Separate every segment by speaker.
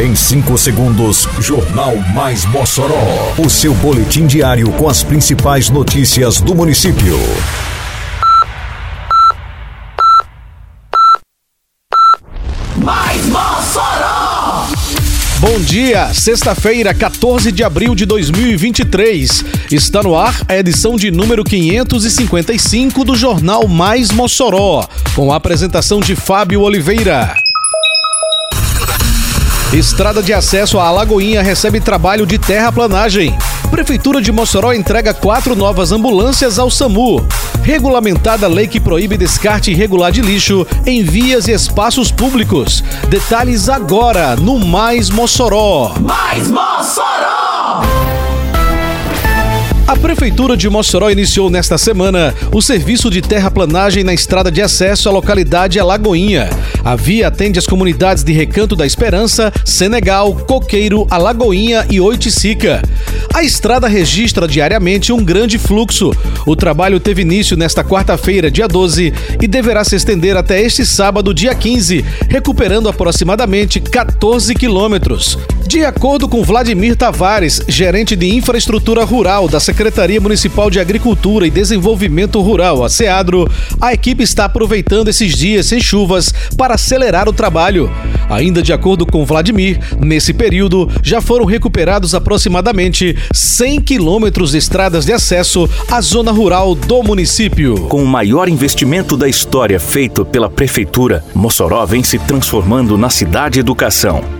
Speaker 1: Em 5 segundos, Jornal Mais Mossoró. O seu boletim diário com as principais notícias do município.
Speaker 2: Mais Mossoró!
Speaker 3: Bom dia, sexta-feira, 14 de abril de 2023. Está no ar a edição de número 555 do Jornal Mais Mossoró, com a apresentação de Fábio Oliveira. Estrada de acesso à Alagoinha recebe trabalho de terraplanagem. Prefeitura de Mossoró entrega quatro novas ambulâncias ao SAMU. Regulamentada lei que proíbe descarte irregular de lixo em vias e espaços públicos. Detalhes agora no Mais Mossoró.
Speaker 2: Mais Mossoró!
Speaker 3: A Prefeitura de Mossoró iniciou nesta semana o serviço de terraplanagem na estrada de acesso à localidade Alagoinha. A via atende as comunidades de Recanto da Esperança, Senegal, Coqueiro, Alagoinha e Oiticica. A estrada registra diariamente um grande fluxo. O trabalho teve início nesta quarta-feira, dia 12, e deverá se estender até este sábado, dia 15, recuperando aproximadamente 14 quilômetros. De acordo com Vladimir Tavares, gerente de infraestrutura rural da Secretaria Municipal de Agricultura e Desenvolvimento Rural, a SEADRO, a equipe está aproveitando esses dias sem chuvas para acelerar o trabalho. Ainda de acordo com Vladimir, nesse período já foram recuperados aproximadamente 100 quilômetros de estradas de acesso à zona rural do município.
Speaker 4: Com o maior investimento da história feito pela Prefeitura, Mossoró vem se transformando na cidade educação.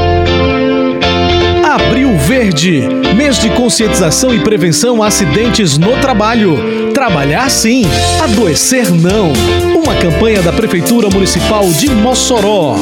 Speaker 3: Abril Verde, mês de conscientização e prevenção a acidentes no trabalho. Trabalhar sim, adoecer não. Uma campanha da Prefeitura Municipal de Mossoró.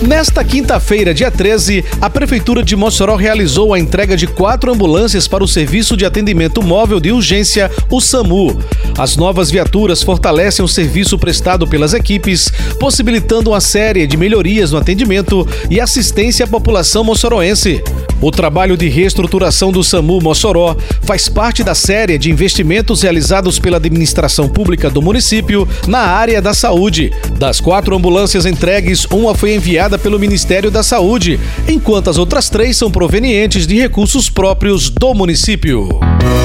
Speaker 3: Nesta quinta-feira, dia 13, a Prefeitura de Mossoró realizou a entrega de quatro ambulâncias para o Serviço de Atendimento Móvel de Urgência, o SAMU. As novas viaturas fortalecem o serviço prestado pelas equipes, possibilitando uma série de melhorias no atendimento e assistência à população moçoroense. O trabalho de reestruturação do SAMU Mossoró faz parte da série de investimentos realizados pela administração pública do município na área da saúde. Das quatro ambulâncias entregues, uma foi enviada pelo Ministério da Saúde, enquanto as outras três são provenientes de recursos próprios do município.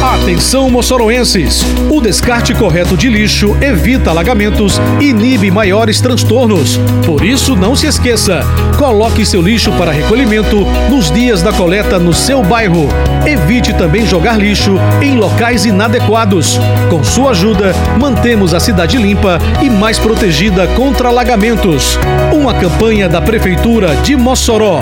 Speaker 3: Atenção, moçoroenses! O descarte correto de lixo evita alagamentos e inibe maiores transtornos. Por isso, não se esqueça: coloque seu lixo para recolhimento nos dias da coleta no seu bairro. Evite também jogar lixo em locais inadequados. Com sua ajuda, mantemos a cidade limpa e mais protegida contra alagamentos. Uma campanha da Prefeitura de Mossoró.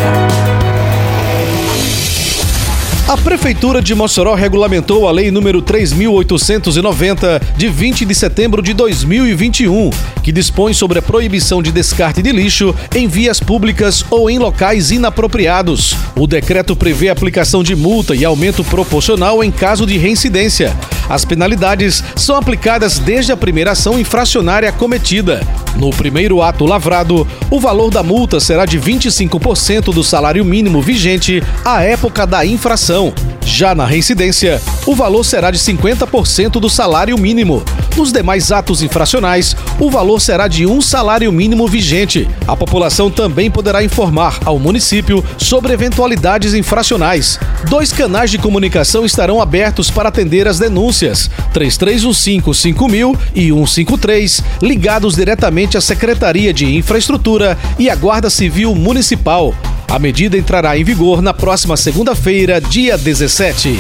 Speaker 3: A Prefeitura de Mossoró regulamentou a Lei número 3.890, de 20 de setembro de 2021, que dispõe sobre a proibição de descarte de lixo em vias públicas ou em locais inapropriados. O decreto prevê a aplicação de multa e aumento proporcional em caso de reincidência. As penalidades são aplicadas desde a primeira ação infracionária cometida. No primeiro ato lavrado, o valor da multa será de 25% do salário mínimo vigente à época da infração. Já na reincidência, o valor será de 50% do salário mínimo. Nos demais atos infracionais, o valor será de um salário mínimo vigente. A população também poderá informar ao município sobre eventualidades infracionais. Dois canais de comunicação estarão abertos para atender as denúncias: 3315-5000 e 153, ligados diretamente à Secretaria de Infraestrutura e à Guarda Civil Municipal. A medida entrará em vigor na próxima segunda-feira, dia 17.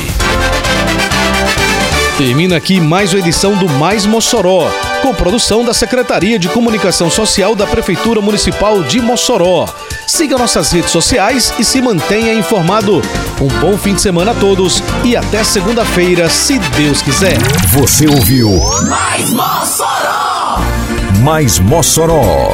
Speaker 3: Termina aqui mais uma edição do Mais Mossoró, com produção da Secretaria de Comunicação Social da Prefeitura Municipal de Mossoró. Siga nossas redes sociais e se mantenha informado. Um bom fim de semana a todos e até segunda-feira, se Deus quiser.
Speaker 1: Você ouviu
Speaker 2: Mais Mossoró!
Speaker 1: Mais Mossoró,